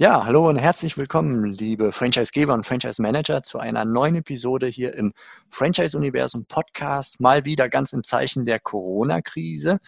Ja, hallo und herzlich willkommen, liebe Franchisegeber und Franchise-Manager, zu einer neuen Episode hier im Franchise-Universum Podcast. Mal wieder ganz im Zeichen der Corona-Krise.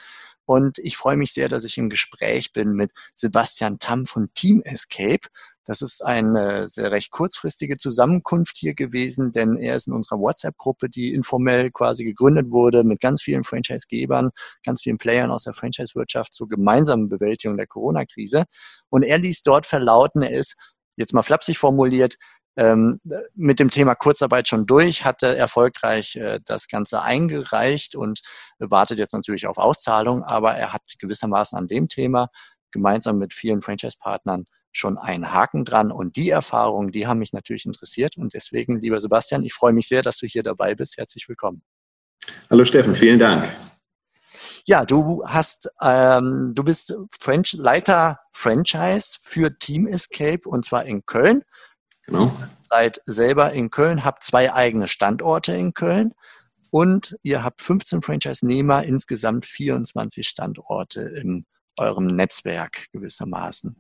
Und ich freue mich sehr, dass ich im Gespräch bin mit Sebastian Tamm von Team Escape. Das ist eine sehr recht kurzfristige Zusammenkunft hier gewesen, denn er ist in unserer WhatsApp-Gruppe, die informell quasi gegründet wurde, mit ganz vielen Franchise-Gebern, ganz vielen Playern aus der Franchise-Wirtschaft zur gemeinsamen Bewältigung der Corona-Krise. Und er ließ dort verlauten, er ist jetzt mal flapsig formuliert, ähm, mit dem Thema Kurzarbeit schon durch, hatte erfolgreich äh, das Ganze eingereicht und wartet jetzt natürlich auf Auszahlung, aber er hat gewissermaßen an dem Thema gemeinsam mit vielen Franchise-Partnern schon einen Haken dran. Und die Erfahrungen, die haben mich natürlich interessiert. Und deswegen, lieber Sebastian, ich freue mich sehr, dass du hier dabei bist. Herzlich willkommen. Hallo Steffen, vielen Dank. Ja, du hast, ähm, du bist French Leiter Franchise für Team Escape und zwar in Köln. Genau. Seid selber in Köln, habt zwei eigene Standorte in Köln und ihr habt 15 Franchise-Nehmer, insgesamt 24 Standorte in eurem Netzwerk gewissermaßen.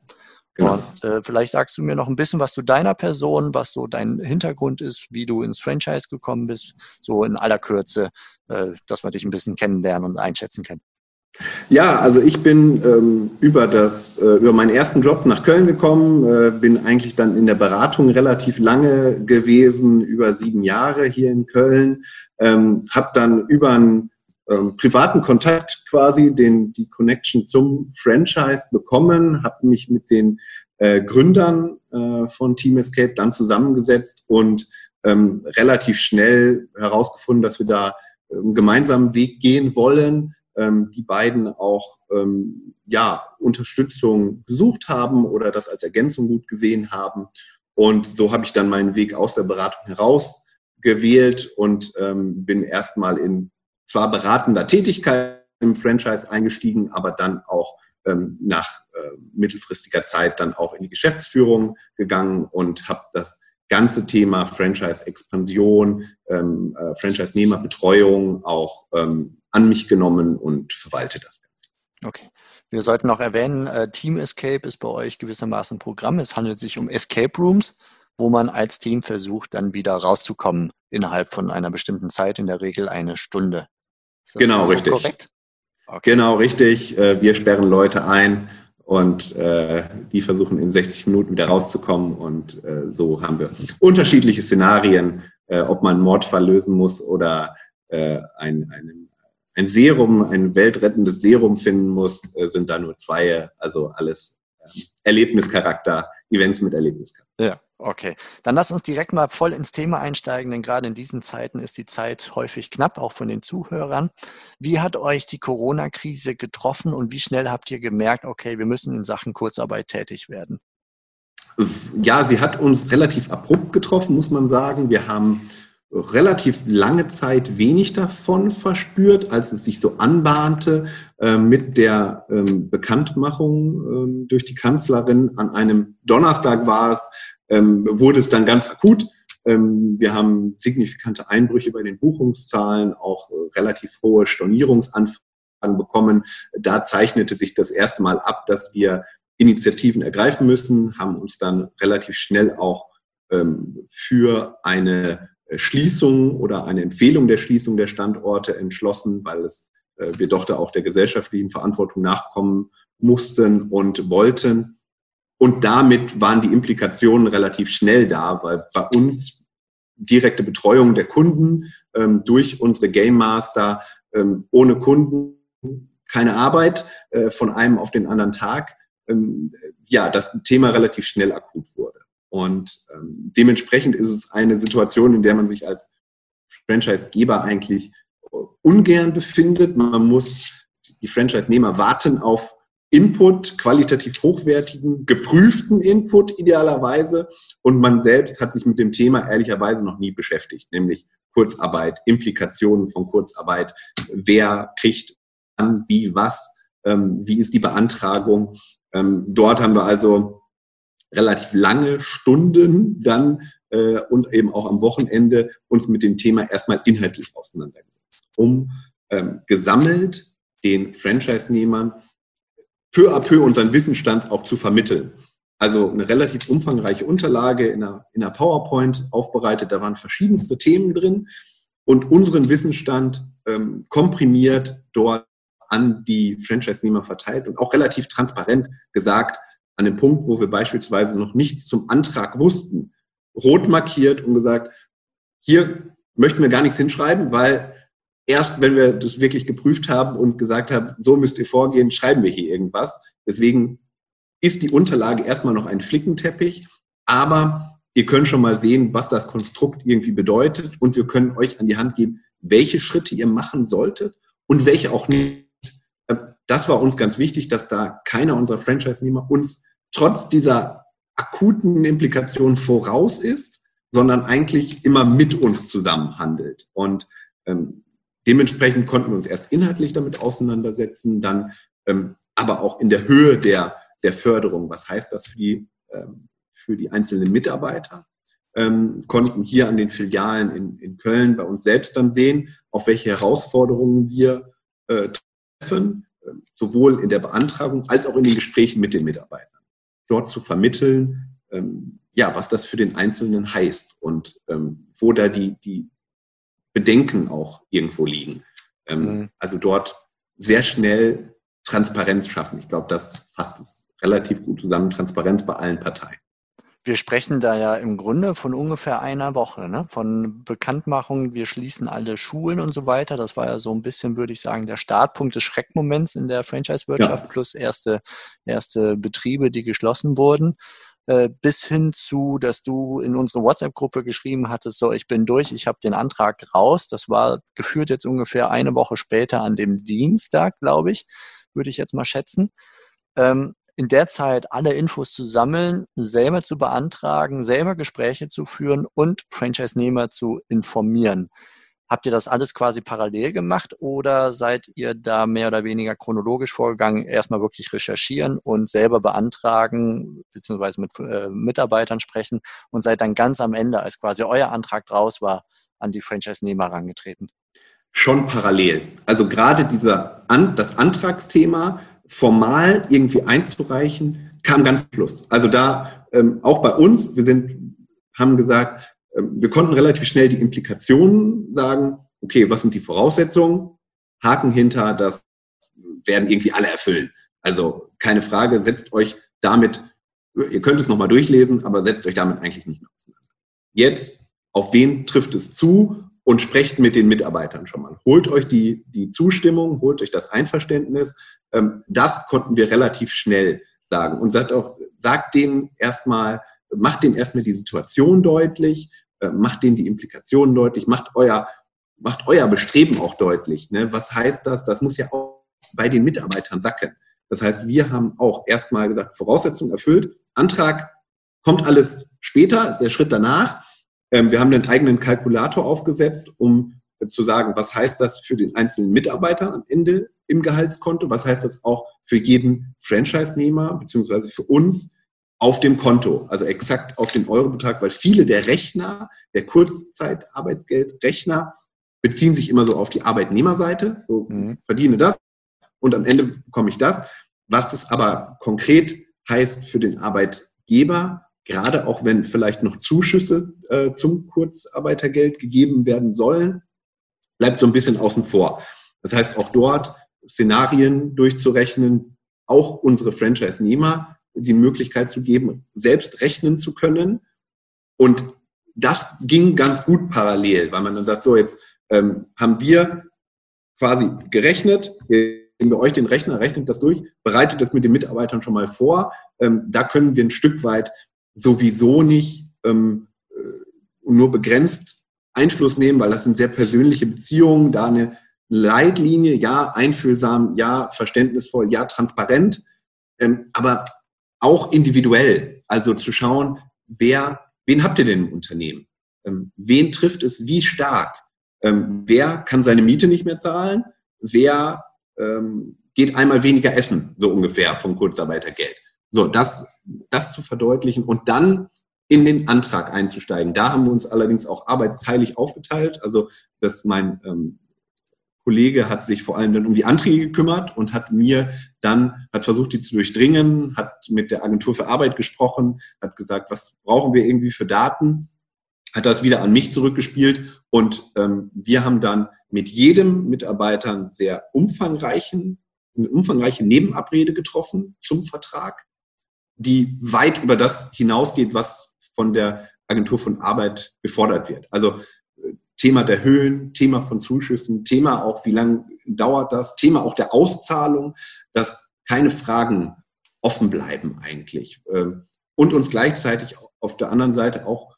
Genau. Und äh, vielleicht sagst du mir noch ein bisschen was zu deiner Person, was so dein Hintergrund ist, wie du ins Franchise gekommen bist, so in aller Kürze, äh, dass man dich ein bisschen kennenlernen und einschätzen kann. Ja, also ich bin ähm, über, das, äh, über meinen ersten Job nach Köln gekommen, äh, bin eigentlich dann in der Beratung relativ lange gewesen, über sieben Jahre hier in Köln, ähm, habe dann über einen ähm, privaten Kontakt quasi, den, die Connection zum Franchise bekommen, habe mich mit den äh, Gründern äh, von Team Escape dann zusammengesetzt und ähm, relativ schnell herausgefunden, dass wir da einen gemeinsamen Weg gehen wollen ähm, die beiden auch ähm, ja, Unterstützung gesucht haben oder das als Ergänzung gut gesehen haben. Und so habe ich dann meinen Weg aus der Beratung heraus gewählt und ähm, bin erstmal in zwar beratender Tätigkeit im Franchise eingestiegen, aber dann auch ähm, nach äh, mittelfristiger Zeit dann auch in die Geschäftsführung gegangen und habe das ganze Thema Franchise-Expansion, ähm, äh, Franchise-Nehmerbetreuung auch ähm, an mich genommen und verwalte das Ganze. Okay. Wir sollten noch erwähnen, äh, Team Escape ist bei euch gewissermaßen ein Programm. Es handelt sich um Escape Rooms, wo man als Team versucht, dann wieder rauszukommen innerhalb von einer bestimmten Zeit, in der Regel eine Stunde. Genau, so richtig. Korrekt? Okay. Genau, richtig. Äh, wir sperren Leute ein und äh, die versuchen in 60 Minuten wieder rauszukommen. Und äh, so haben wir unterschiedliche Szenarien, äh, ob man einen Mordfall lösen muss oder äh, ein, einen ein Serum, ein weltrettendes Serum finden muss, äh, sind da nur zwei, also alles ähm, Erlebnischarakter, Events mit Erlebnischarakter. Ja, okay. Dann lass uns direkt mal voll ins Thema einsteigen, denn gerade in diesen Zeiten ist die Zeit häufig knapp, auch von den Zuhörern. Wie hat euch die Corona-Krise getroffen und wie schnell habt ihr gemerkt, okay, wir müssen in Sachen Kurzarbeit tätig werden? Ja, sie hat uns relativ abrupt getroffen, muss man sagen. Wir haben relativ lange Zeit wenig davon verspürt, als es sich so anbahnte mit der ähm, Bekanntmachung ähm, durch die Kanzlerin. An einem Donnerstag war es, ähm, wurde es dann ganz akut. Wir haben signifikante Einbrüche bei den Buchungszahlen, auch äh, relativ hohe Stornierungsanfragen bekommen. Da zeichnete sich das erste Mal ab, dass wir Initiativen ergreifen müssen, haben uns dann relativ schnell auch für eine äh, Schließung oder eine Empfehlung der Schließung der Standorte entschlossen, weil es, äh, wir doch da auch der gesellschaftlichen Verantwortung nachkommen mussten und wollten. Und damit waren die Implikationen relativ schnell da, weil bei uns direkte Betreuung der Kunden ähm, durch unsere Game Master ähm, ohne Kunden keine Arbeit äh, von einem auf den anderen Tag. Ähm, ja, das Thema relativ schnell akut wurde. Und ähm, dementsprechend ist es eine Situation, in der man sich als Franchise-Geber eigentlich ungern befindet. Man muss, die Franchise-Nehmer warten auf Input, qualitativ hochwertigen, geprüften Input idealerweise. Und man selbst hat sich mit dem Thema ehrlicherweise noch nie beschäftigt, nämlich Kurzarbeit, Implikationen von Kurzarbeit, wer kriegt an, wie, was, ähm, wie ist die Beantragung. Ähm, dort haben wir also relativ lange Stunden dann äh, und eben auch am Wochenende uns mit dem Thema erstmal inhaltlich auseinandergesetzt, um ähm, gesammelt den Franchise-Nehmern peu à peu unseren Wissensstand auch zu vermitteln. Also eine relativ umfangreiche Unterlage in einer, in einer PowerPoint aufbereitet, da waren verschiedenste Themen drin und unseren Wissensstand ähm, komprimiert dort an die Franchise-Nehmer verteilt und auch relativ transparent gesagt, an dem Punkt, wo wir beispielsweise noch nichts zum Antrag wussten, rot markiert und gesagt, hier möchten wir gar nichts hinschreiben, weil erst wenn wir das wirklich geprüft haben und gesagt haben, so müsst ihr vorgehen, schreiben wir hier irgendwas. Deswegen ist die Unterlage erstmal noch ein Flickenteppich, aber ihr könnt schon mal sehen, was das Konstrukt irgendwie bedeutet und wir können euch an die Hand geben, welche Schritte ihr machen solltet und welche auch nicht. Ähm, das war uns ganz wichtig, dass da keiner unserer Franchise-Nehmer uns trotz dieser akuten Implikationen voraus ist, sondern eigentlich immer mit uns zusammen handelt. Und ähm, dementsprechend konnten wir uns erst inhaltlich damit auseinandersetzen, dann ähm, aber auch in der Höhe der, der Förderung. Was heißt das für die, ähm, für die einzelnen Mitarbeiter? Ähm, konnten hier an den Filialen in, in Köln bei uns selbst dann sehen, auf welche Herausforderungen wir äh, treffen, äh, sowohl in der Beantragung als auch in den Gesprächen mit den Mitarbeitern dort zu vermitteln, ähm, ja, was das für den Einzelnen heißt und ähm, wo da die, die Bedenken auch irgendwo liegen. Ähm, mhm. Also dort sehr schnell Transparenz schaffen. Ich glaube, das fasst es relativ gut zusammen. Transparenz bei allen Parteien. Wir sprechen da ja im Grunde von ungefähr einer Woche, ne? von Bekanntmachung, wir schließen alle Schulen und so weiter. Das war ja so ein bisschen, würde ich sagen, der Startpunkt des Schreckmoments in der Franchise-Wirtschaft ja. plus erste, erste Betriebe, die geschlossen wurden äh, bis hin zu, dass du in unsere WhatsApp-Gruppe geschrieben hattest, so ich bin durch, ich habe den Antrag raus. Das war geführt jetzt ungefähr eine Woche später an dem Dienstag, glaube ich, würde ich jetzt mal schätzen. Ähm, in der Zeit alle Infos zu sammeln, selber zu beantragen, selber Gespräche zu führen und Franchise-Nehmer zu informieren. Habt ihr das alles quasi parallel gemacht oder seid ihr da mehr oder weniger chronologisch vorgegangen, erstmal wirklich recherchieren und selber beantragen, beziehungsweise mit äh, Mitarbeitern sprechen und seid dann ganz am Ende, als quasi euer Antrag draus war, an die Franchise-Nehmer herangetreten? Schon parallel. Also gerade dieser An das Antragsthema formal irgendwie einzureichen, kam ganz Schluss. Also da ähm, auch bei uns, wir sind, haben gesagt, ähm, wir konnten relativ schnell die Implikationen sagen, okay, was sind die Voraussetzungen? Haken hinter, das werden irgendwie alle erfüllen. Also keine Frage, setzt euch damit, ihr könnt es nochmal durchlesen, aber setzt euch damit eigentlich nicht mehr auseinander. Jetzt, auf wen trifft es zu und sprecht mit den Mitarbeitern schon mal. Holt euch die, die Zustimmung, holt euch das Einverständnis. Ähm, das konnten wir relativ schnell sagen und sagt auch, sagt denen erstmal, macht denen erstmal die Situation deutlich, äh, macht denen die Implikationen deutlich, macht euer, macht euer Bestreben auch deutlich. Ne? Was heißt das? Das muss ja auch bei den Mitarbeitern sacken. Das heißt, wir haben auch erstmal gesagt, Voraussetzungen erfüllt, Antrag kommt alles später, ist der Schritt danach. Ähm, wir haben einen eigenen Kalkulator aufgesetzt, um zu sagen, was heißt das für den einzelnen Mitarbeiter am Ende im Gehaltskonto, was heißt das auch für jeden Franchise-Nehmer beziehungsweise für uns auf dem Konto, also exakt auf den Eurobetrag, weil viele der Rechner, der Kurzzeitarbeitsgeldrechner, beziehen sich immer so auf die Arbeitnehmerseite, so mhm. verdiene das und am Ende bekomme ich das. Was das aber konkret heißt für den Arbeitgeber, gerade auch wenn vielleicht noch Zuschüsse äh, zum Kurzarbeitergeld gegeben werden sollen, bleibt so ein bisschen außen vor. Das heißt, auch dort Szenarien durchzurechnen, auch unsere Franchise-Nehmer die Möglichkeit zu geben, selbst rechnen zu können. Und das ging ganz gut parallel, weil man dann sagt, so jetzt ähm, haben wir quasi gerechnet, geben wir euch den Rechner, rechnet das durch, bereitet das mit den Mitarbeitern schon mal vor. Ähm, da können wir ein Stück weit sowieso nicht ähm, äh, nur begrenzt Einfluss nehmen, weil das sind sehr persönliche Beziehungen, da eine Leitlinie, ja, einfühlsam, ja, verständnisvoll, ja, transparent, ähm, aber auch individuell. Also zu schauen, wer, wen habt ihr denn im Unternehmen? Ähm, wen trifft es wie stark? ähm, wer kann seine Miete nicht mehr zahlen, wer ähm, geht einmal weniger essen, so ungefähr vom Kurzarbeitergeld. So, das, das zu verdeutlichen und dann in den Antrag einzusteigen. Da haben wir uns allerdings auch arbeitsteilig aufgeteilt. Also, dass mein ähm, Kollege hat sich vor allem dann um die Anträge gekümmert und hat mir dann, hat versucht, die zu durchdringen, hat mit der Agentur für Arbeit gesprochen, hat gesagt, was brauchen wir irgendwie für Daten, hat das wieder an mich zurückgespielt und ähm, wir haben dann mit jedem Mitarbeiter einen sehr umfangreichen, eine umfangreiche Nebenabrede getroffen zum Vertrag, die weit über das hinausgeht, was von der Agentur von Arbeit gefordert wird. Also Thema der Höhen, Thema von Zuschüssen, Thema auch, wie lange dauert das, Thema auch der Auszahlung, dass keine Fragen offen bleiben eigentlich. Ähm, und uns gleichzeitig auf der anderen Seite auch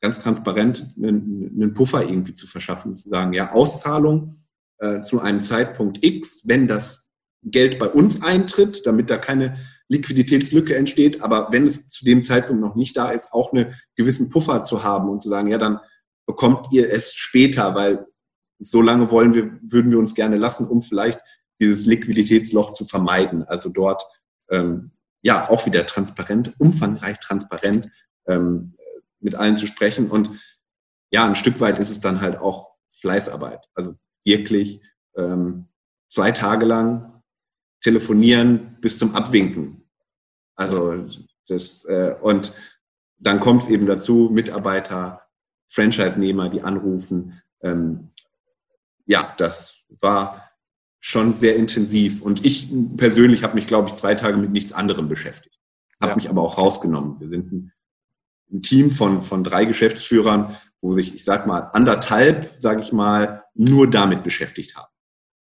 ganz transparent einen, einen Puffer irgendwie zu verschaffen, zu sagen, ja, Auszahlung äh, zu einem Zeitpunkt X, wenn das Geld bei uns eintritt, damit da keine Liquiditätslücke entsteht, aber wenn es zu dem Zeitpunkt noch nicht da ist, auch einen gewissen Puffer zu haben und zu sagen, ja, dann bekommt ihr es später, weil so lange wollen wir, würden wir uns gerne lassen, um vielleicht dieses Liquiditätsloch zu vermeiden. Also dort ähm, ja auch wieder transparent, umfangreich transparent ähm, mit allen zu sprechen. Und ja, ein Stück weit ist es dann halt auch Fleißarbeit. Also wirklich ähm, zwei Tage lang telefonieren bis zum Abwinken. Also das äh, und dann kommt es eben dazu, Mitarbeiter Franchise-Nehmer, die anrufen. Ähm, ja, das war schon sehr intensiv. Und ich persönlich habe mich, glaube ich, zwei Tage mit nichts anderem beschäftigt. Habe ja. mich aber auch rausgenommen. Wir sind ein, ein, Team von, von drei Geschäftsführern, wo sich, ich sag mal, anderthalb, sage ich mal, nur damit beschäftigt haben.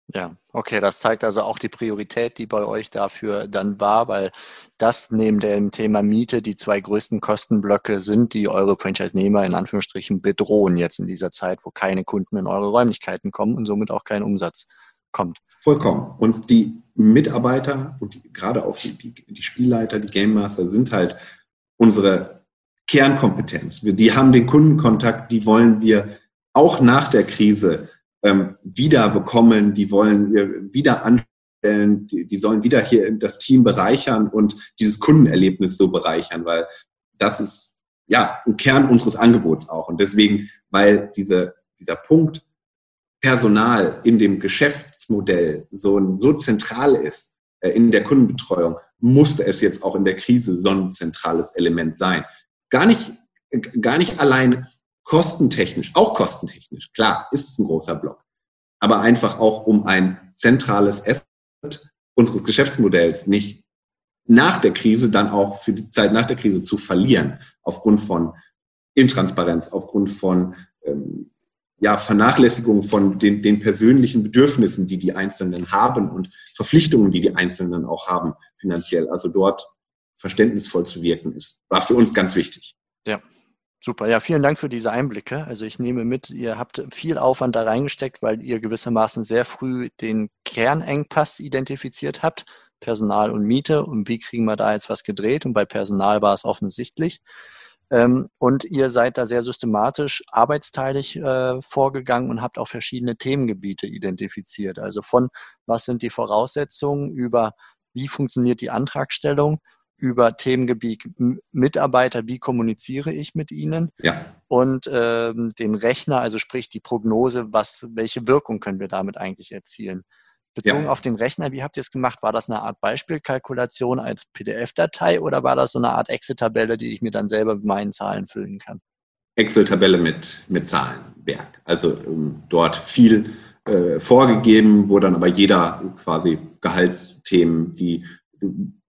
Ja, okay, das zeigt also auch die Priorität, die bei euch dafür dann war, weil das neben dem Thema Miete die zwei größten Kostenblöcke sind, die eure Franchise-Nehmer in Anführungsstrichen bedrohen jetzt in dieser Zeit, wo keine Kunden in eure Räumlichkeiten kommen und somit auch kein Umsatz kommt. Vollkommen. Und die Mitarbeiter und die, gerade auch die, die, die Spielleiter, die Game Master sind halt unsere Kernkompetenz. Die haben den Kundenkontakt, die wollen wir auch nach der Krise ähm, wieder bekommen, die wollen wir wieder anstellen, die, die sollen wieder hier das Team bereichern und dieses Kundenerlebnis so bereichern, weil das ist ja ein Kern unseres Angebots auch. Und deswegen, weil diese, dieser Punkt Personal in dem Geschäftsmodell so, so zentral ist äh, in der Kundenbetreuung, musste es jetzt auch in der Krise so ein zentrales Element sein. Gar nicht, gar nicht allein kostentechnisch, auch kostentechnisch, klar, ist es ein großer Block, aber einfach auch um ein zentrales Asset unseres Geschäftsmodells nicht nach der Krise dann auch für die Zeit nach der Krise zu verlieren, aufgrund von Intransparenz, aufgrund von ähm, ja, Vernachlässigung von den, den persönlichen Bedürfnissen, die die Einzelnen haben und Verpflichtungen, die die Einzelnen auch haben finanziell. Also dort verständnisvoll zu wirken, ist, war für uns ganz wichtig. Ja, Super, ja, vielen Dank für diese Einblicke. Also ich nehme mit, ihr habt viel Aufwand da reingesteckt, weil ihr gewissermaßen sehr früh den Kernengpass identifiziert habt, Personal und Miete und wie kriegen wir da jetzt was gedreht und bei Personal war es offensichtlich. Ähm, und ihr seid da sehr systematisch arbeitsteilig äh, vorgegangen und habt auch verschiedene Themengebiete identifiziert. Also von was sind die Voraussetzungen über wie funktioniert die Antragstellung, über Themengebiet Mitarbeiter, wie kommuniziere ich mit ihnen ja. und ähm, den Rechner, also sprich die Prognose, was, welche Wirkung können wir damit eigentlich erzielen. Bezogen ja. auf den Rechner, wie habt ihr es gemacht? War das eine Art Beispielkalkulation als PDF-Datei oder war das so eine Art Excel-Tabelle, die ich mir dann selber mit meinen Zahlen füllen kann? Excel-Tabelle mit, mit Zahlenwerk. Also ähm, dort viel äh, vorgegeben, wo dann aber jeder quasi Gehaltsthemen, die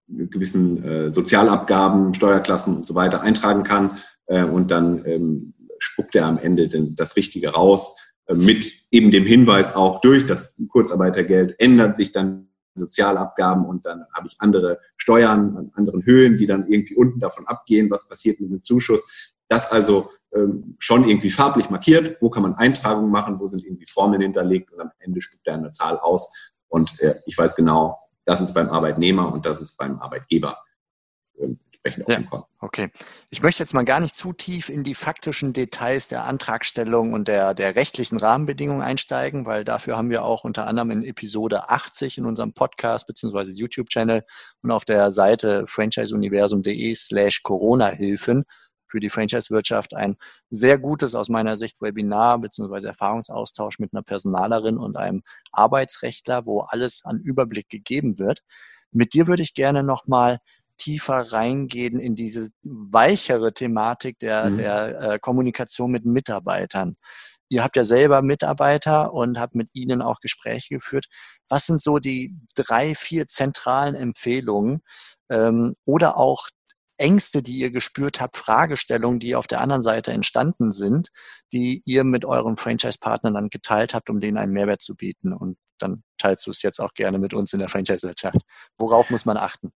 gewissen äh, Sozialabgaben, Steuerklassen und so weiter eintragen kann äh, und dann ähm, spuckt er am Ende den, das Richtige raus. Äh, mit eben dem Hinweis auch durch das Kurzarbeitergeld ändert sich dann Sozialabgaben und dann habe ich andere Steuern an anderen Höhen, die dann irgendwie unten davon abgehen, was passiert mit dem Zuschuss. Das also ähm, schon irgendwie farblich markiert, wo kann man Eintragungen machen, wo sind irgendwie Formeln hinterlegt und am Ende spuckt er eine Zahl aus und äh, ich weiß genau, das ist beim Arbeitnehmer und das ist beim Arbeitgeber ähm, entsprechend ja, Konten. Okay. Ich möchte jetzt mal gar nicht zu tief in die faktischen Details der Antragstellung und der, der rechtlichen Rahmenbedingungen einsteigen, weil dafür haben wir auch unter anderem in Episode 80 in unserem Podcast bzw. YouTube-Channel und auf der Seite franchiseuniversum.de slash Corona-Hilfen für die Franchise-Wirtschaft ein sehr gutes aus meiner Sicht Webinar bzw. Erfahrungsaustausch mit einer Personalerin und einem Arbeitsrechtler, wo alles an Überblick gegeben wird. Mit dir würde ich gerne nochmal tiefer reingehen in diese weichere Thematik der, mhm. der äh, Kommunikation mit Mitarbeitern. Ihr habt ja selber Mitarbeiter und habt mit ihnen auch Gespräche geführt. Was sind so die drei, vier zentralen Empfehlungen ähm, oder auch Ängste, die ihr gespürt habt, Fragestellungen, die auf der anderen Seite entstanden sind, die ihr mit euren Franchise-Partnern dann geteilt habt, um denen einen Mehrwert zu bieten. Und dann teilst du es jetzt auch gerne mit uns in der Franchise-Wirtschaft. Worauf muss man achten?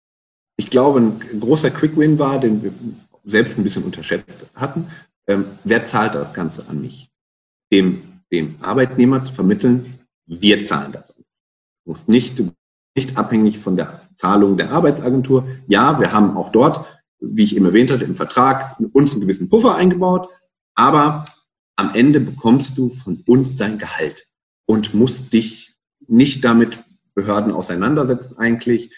Ich glaube, ein großer Quick-Win war, den wir selbst ein bisschen unterschätzt hatten. Ähm, wer zahlt das Ganze an mich? Dem, dem Arbeitnehmer zu vermitteln, wir zahlen das an. Du musst nicht, nicht abhängig von der Zahlung der Arbeitsagentur. Ja, wir haben auch dort wie ich eben erwähnt hatte, im Vertrag uns einen gewissen Puffer eingebaut, aber am Ende bekommst du von uns dein Gehalt und musst dich nicht damit Behörden auseinandersetzen eigentlich.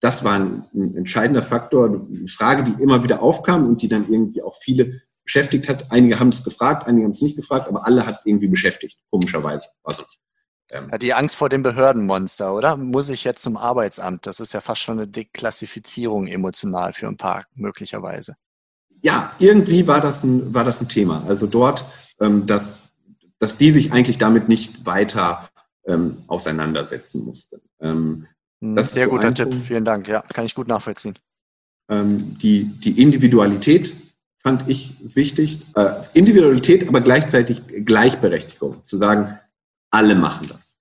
Das war ein, ein entscheidender Faktor, eine Frage, die immer wieder aufkam und die dann irgendwie auch viele beschäftigt hat. Einige haben es gefragt, einige haben es nicht gefragt, aber alle hat es irgendwie beschäftigt, komischerweise. Also ähm, die Angst vor dem Behördenmonster, oder? Muss ich jetzt zum Arbeitsamt? Das ist ja fast schon eine Deklassifizierung emotional für ein paar möglicherweise. Ja, irgendwie war das ein, war das ein Thema. Also dort, ähm, dass, dass die sich eigentlich damit nicht weiter ähm, auseinandersetzen mussten. Ähm, hm, Sehr so guter Tipp, vielen Dank. Ja, kann ich gut nachvollziehen. Ähm, die, die Individualität fand ich wichtig. Äh, Individualität, aber gleichzeitig Gleichberechtigung. Zu sagen, alle machen das.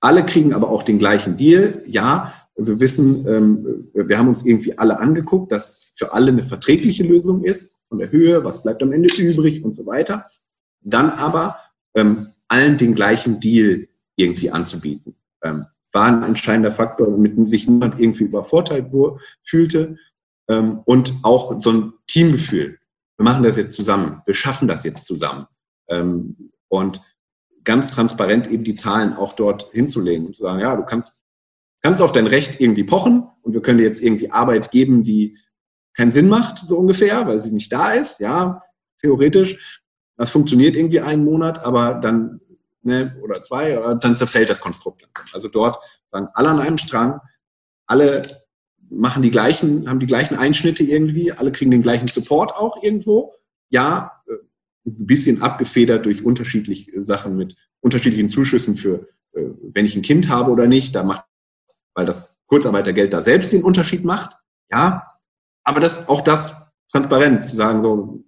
Alle kriegen aber auch den gleichen Deal. Ja, wir wissen, ähm, wir haben uns irgendwie alle angeguckt, dass für alle eine verträgliche Lösung ist, von der Höhe, was bleibt am Ende übrig und so weiter. Dann aber ähm, allen den gleichen Deal irgendwie anzubieten. Ähm, war ein entscheidender Faktor, damit sich niemand irgendwie übervorteilt fühlte. und auch so ein Teamgefühl. Wir machen das jetzt zusammen. Wir schaffen das jetzt zusammen. und ganz transparent eben die Zahlen auch dort hinzulegen und zu sagen, ja, du kannst, kannst auf dein Recht irgendwie pochen und wir können dir jetzt irgendwie Arbeit geben, die keinen Sinn macht, so ungefähr, weil sie nicht da ist, ja, theoretisch. Das funktioniert irgendwie einen Monat, aber dann, ne, oder zwei, oder dann zerfällt das Konstrukt. Also dort sagen alle an einem Strang, alle machen die gleichen, haben die gleichen Einschnitte irgendwie, alle kriegen den gleichen Support auch irgendwo. Ja, ein bisschen abgefedert durch unterschiedliche Sachen mit unterschiedlichen Zuschüssen für, äh, wenn ich ein Kind habe oder nicht, da macht, weil das Kurzarbeitergeld da selbst den Unterschied macht. Ja, aber das, auch das transparent zu sagen, so,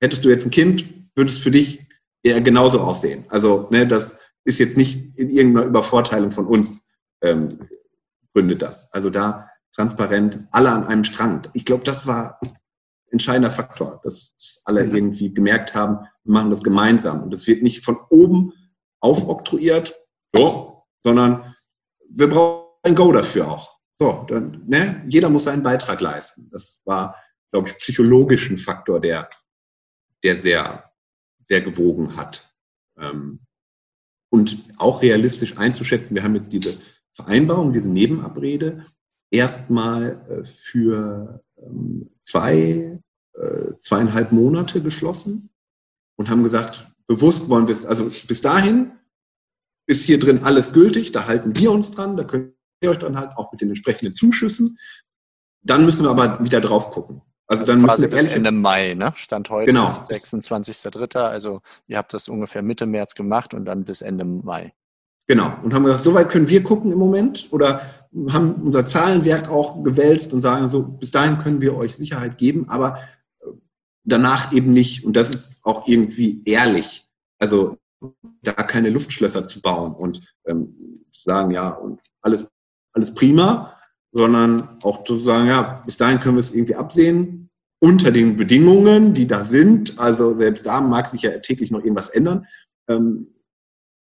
hättest du jetzt ein Kind, würde es für dich eher genauso aussehen. Also, ne, das ist jetzt nicht in irgendeiner Übervorteilung von uns ähm, gründet das. Also da transparent, alle an einem Strang. Ich glaube, das war entscheidender Faktor, dass alle mhm. irgendwie gemerkt haben, wir machen das gemeinsam. Und es wird nicht von oben aufoktroyiert, so, sondern wir brauchen ein Go dafür auch. So, dann, ne, jeder muss seinen Beitrag leisten. Das war, glaube ich, psychologisch ein Faktor, der, der sehr, sehr gewogen hat. Ähm, und auch realistisch einzuschätzen, wir haben jetzt diese Vereinbarung, diese Nebenabrede erstmal äh, für ähm, zwei, äh, zweieinhalb Monate geschlossen und haben gesagt, bewusst wollen wir es, also bis dahin ist hier drin alles gültig, da halten wir uns dran, da könnt ihr euch dran halten, auch mit den entsprechenden Zuschüssen. Dann müssen wir aber wieder drauf gucken. Also, also dann quasi bis Ende Mai, ne? Stand heute genau. 26.03. Also ihr habt das ungefähr Mitte März gemacht und dann bis Ende Mai. Genau. Und haben gesagt, soweit können wir gucken im Moment oder haben unser Zahlenwerk auch gewälzt und sagen so, bis dahin können wir euch Sicherheit geben, aber danach eben nicht. Und das ist auch irgendwie ehrlich. Also da keine Luftschlösser zu bauen und ähm, zu sagen, ja, und alles, alles prima, sondern auch zu sagen, ja, bis dahin können wir es irgendwie absehen, unter den Bedingungen, die da sind. Also selbst da mag sich ja täglich noch irgendwas ändern. Ähm,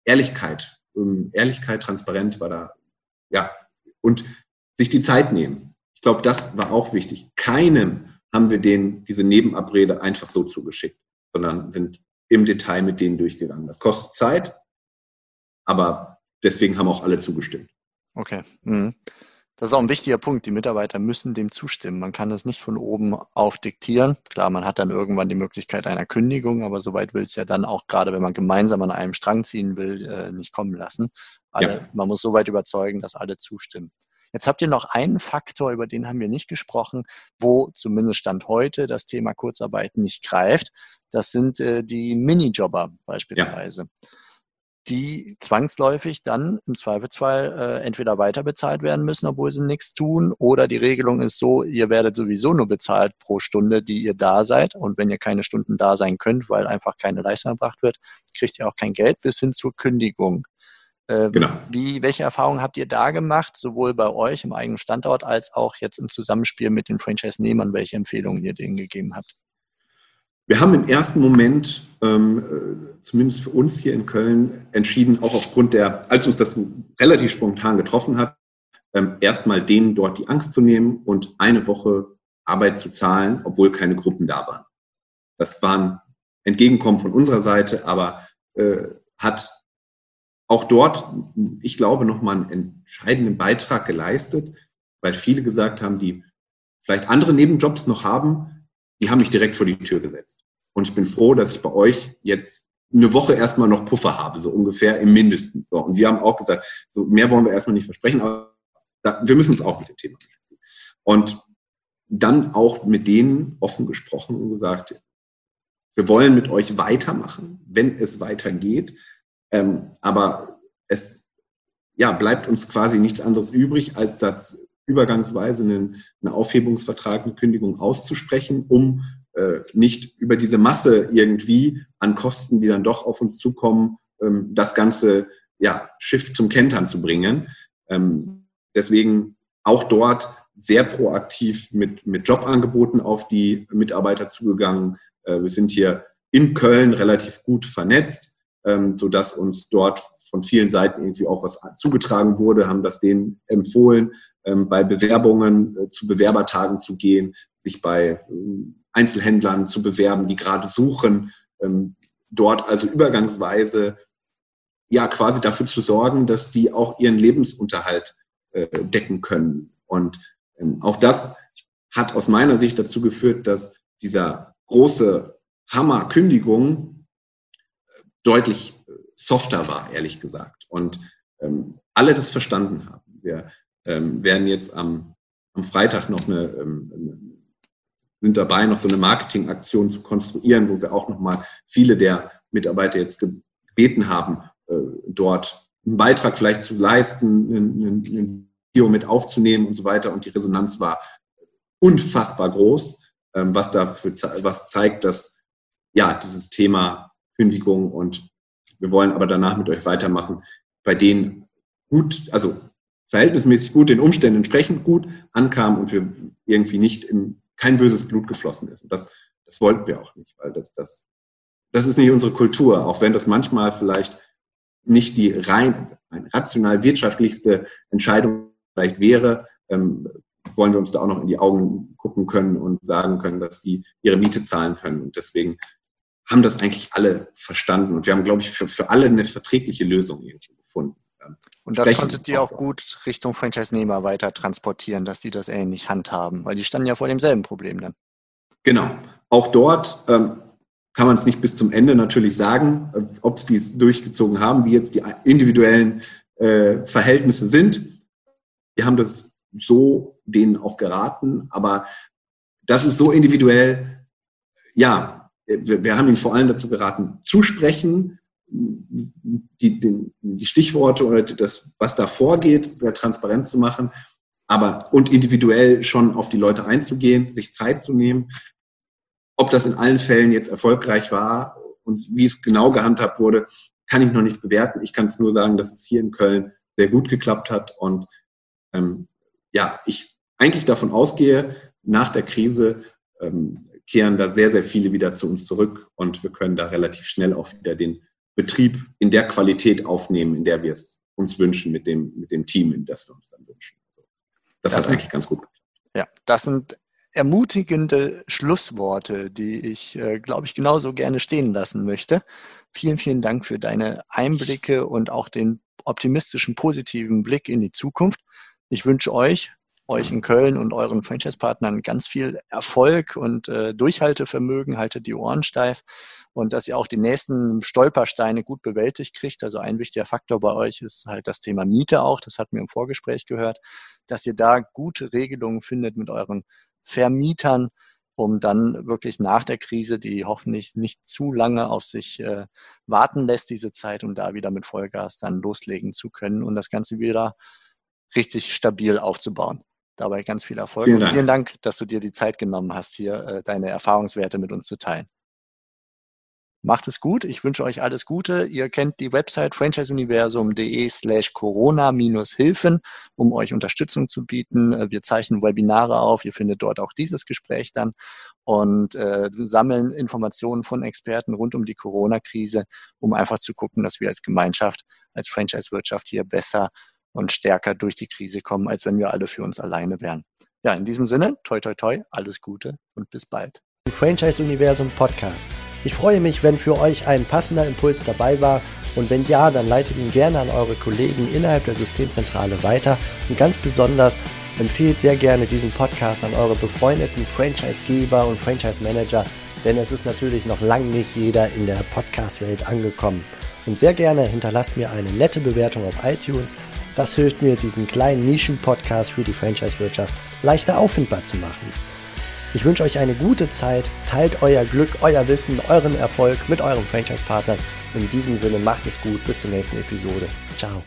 Ehrlichkeit, ähm, Ehrlichkeit, transparent war da, ja, und sich die Zeit nehmen. Ich glaube, das war auch wichtig. Keinem haben wir denen diese Nebenabrede einfach so zugeschickt, sondern sind im Detail mit denen durchgegangen. Das kostet Zeit, aber deswegen haben auch alle zugestimmt. Okay. Mhm. Das ist auch ein wichtiger Punkt. Die Mitarbeiter müssen dem zustimmen. Man kann das nicht von oben auf diktieren. Klar, man hat dann irgendwann die Möglichkeit einer Kündigung, aber soweit will es ja dann auch gerade, wenn man gemeinsam an einem Strang ziehen will, äh, nicht kommen lassen. Alle, ja. Man muss so weit überzeugen, dass alle zustimmen. Jetzt habt ihr noch einen Faktor, über den haben wir nicht gesprochen, wo zumindest Stand heute das Thema Kurzarbeit nicht greift. Das sind äh, die Minijobber beispielsweise. Ja die zwangsläufig dann im Zweifelsfall äh, entweder weiter bezahlt werden müssen, obwohl sie nichts tun, oder die Regelung ist so, ihr werdet sowieso nur bezahlt pro Stunde, die ihr da seid. Und wenn ihr keine Stunden da sein könnt, weil einfach keine Leistung erbracht wird, kriegt ihr auch kein Geld bis hin zur Kündigung. Äh, genau. Wie, welche Erfahrungen habt ihr da gemacht, sowohl bei euch im eigenen Standort als auch jetzt im Zusammenspiel mit den Franchise-Nehmern, welche Empfehlungen ihr denen gegeben habt? Wir haben im ersten Moment, ähm, äh, zumindest für uns hier in Köln, entschieden, auch aufgrund der, als uns das relativ spontan getroffen hat, ähm, erstmal denen dort die Angst zu nehmen und eine Woche Arbeit zu zahlen, obwohl keine Gruppen da waren. Das war ein Entgegenkommen von unserer Seite, aber äh, hat auch dort, ich glaube, nochmal einen entscheidenden Beitrag geleistet, weil viele gesagt haben, die vielleicht andere Nebenjobs noch haben, die haben mich direkt vor die Tür gesetzt. Und ich bin froh, dass ich bei euch jetzt eine Woche erstmal noch Puffer habe, so ungefähr im Mindesten. So, und wir haben auch gesagt, so mehr wollen wir erstmal nicht versprechen, aber da, wir müssen uns auch mit dem Thema beschäftigen. Und dann auch mit denen offen gesprochen und gesagt, wir wollen mit euch weitermachen, wenn es weitergeht. Ähm, aber es ja, bleibt uns quasi nichts anderes übrig, als das übergangsweise einen, einen Aufhebungsvertrag, eine Kündigung auszusprechen, um äh, nicht über diese Masse irgendwie an Kosten, die dann doch auf uns zukommen, ähm, das ganze ja, Schiff zum Kentern zu bringen. Ähm, deswegen auch dort sehr proaktiv mit, mit Jobangeboten auf die Mitarbeiter zugegangen. Äh, wir sind hier in Köln relativ gut vernetzt, ähm, sodass uns dort von vielen Seiten irgendwie auch was zugetragen wurde, haben das denen empfohlen, ähm, bei Bewerbungen äh, zu Bewerbertagen zu gehen, sich bei ähm, Einzelhändlern zu bewerben, die gerade suchen, ähm, dort also übergangsweise ja quasi dafür zu sorgen, dass die auch ihren Lebensunterhalt äh, decken können. Und auch das hat aus meiner Sicht dazu geführt, dass dieser große Hammer Kündigung deutlich softer war, ehrlich gesagt. Und ähm, alle das verstanden haben. Wir ähm, werden jetzt am, am Freitag noch eine, ähm, sind dabei, noch so eine Marketingaktion zu konstruieren, wo wir auch nochmal viele der Mitarbeiter jetzt gebeten haben, äh, dort einen Beitrag vielleicht zu leisten, ein, ein Video mit aufzunehmen und so weiter. Und die Resonanz war unfassbar groß, ähm, was dafür was zeigt, dass ja dieses Thema Kündigung und wir wollen aber danach mit euch weitermachen, bei denen gut, also verhältnismäßig gut, den Umständen entsprechend gut ankam und wir irgendwie nicht im, kein böses Blut geflossen ist. Und das, das wollten wir auch nicht, weil das, das, das ist nicht unsere Kultur, auch wenn das manchmal vielleicht nicht die rein rational wirtschaftlichste Entscheidung vielleicht wäre, ähm, wollen wir uns da auch noch in die Augen gucken können und sagen können, dass die ihre Miete zahlen können. Und deswegen haben das eigentlich alle verstanden. Und wir haben, glaube ich, für, für alle eine verträgliche Lösung irgendwie gefunden. Und das konntet ihr auch gut Richtung Franchise-Nehmer weiter transportieren, dass die das ähnlich handhaben, weil die standen ja vor demselben Problem dann. Genau. Auch dort ähm, kann man es nicht bis zum Ende natürlich sagen, äh, ob sie es durchgezogen haben, wie jetzt die individuellen äh, Verhältnisse sind. Wir haben das so denen auch geraten, aber das ist so individuell. Ja, wir, wir haben ihnen vor allem dazu geraten, zu sprechen, die, die, die Stichworte oder das, was da vorgeht, sehr transparent zu machen, aber und individuell schon auf die Leute einzugehen, sich Zeit zu nehmen. Ob das in allen Fällen jetzt erfolgreich war und wie es genau gehandhabt wurde, kann ich noch nicht bewerten. Ich kann es nur sagen, dass es hier in Köln sehr gut geklappt hat und ähm, ja, ich eigentlich davon ausgehe, nach der Krise ähm, kehren da sehr, sehr viele wieder zu uns zurück und wir können da relativ schnell auch wieder den Betrieb in der Qualität aufnehmen, in der wir es uns wünschen mit dem, mit dem Team, in das wir uns dann wünschen. Das, das hat eigentlich ganz gut geklappt. Ja, das sind ermutigende Schlussworte, die ich, äh, glaube ich, genauso gerne stehen lassen möchte. Vielen, vielen Dank für deine Einblicke und auch den optimistischen, positiven Blick in die Zukunft. Ich wünsche euch, euch in Köln und euren Franchise-Partnern ganz viel Erfolg und äh, Durchhaltevermögen, haltet die Ohren steif und dass ihr auch die nächsten Stolpersteine gut bewältigt kriegt. Also ein wichtiger Faktor bei euch ist halt das Thema Miete auch, das hatten wir im Vorgespräch gehört, dass ihr da gute Regelungen findet mit euren Vermietern, um dann wirklich nach der Krise, die hoffentlich nicht zu lange auf sich äh, warten lässt, diese Zeit, um da wieder mit Vollgas dann loslegen zu können und das Ganze wieder richtig stabil aufzubauen. Dabei ganz viel Erfolg Vielen und Dank. vielen Dank, dass du dir die Zeit genommen hast, hier äh, deine Erfahrungswerte mit uns zu teilen. Macht es gut. Ich wünsche euch alles Gute. Ihr kennt die Website franchiseuniversum.de slash corona-hilfen, um euch Unterstützung zu bieten. Äh, Wir zeichnen Webinare auf. Ihr findet dort auch dieses Gespräch dann und äh, sammeln Informationen von Experten rund um die Corona-Krise, um einfach zu gucken, dass wir als Gemeinschaft, als Franchise-Wirtschaft hier besser und stärker durch die Krise kommen, als wenn wir alle für uns alleine wären. Ja, in diesem Sinne, toi, toi, toi, alles Gute und bis bald. Franchise Universum Podcast. Ich freue mich, wenn für euch ein passender Impuls dabei war und wenn ja, dann leitet ihn gerne an eure Kollegen innerhalb der Systemzentrale weiter und ganz besonders empfehlt sehr gerne diesen Podcast an eure befreundeten Franchisegeber und Franchise Manager, denn es ist natürlich noch lang nicht jeder in der Podcast-Welt angekommen. Und sehr gerne hinterlasst mir eine nette Bewertung auf iTunes. Das hilft mir, diesen kleinen Nischen-Podcast für die Franchise-Wirtschaft leichter auffindbar zu machen. Ich wünsche euch eine gute Zeit, teilt euer Glück, euer Wissen, euren Erfolg mit euren Franchise-Partnern. In diesem Sinne macht es gut, bis zur nächsten Episode. Ciao.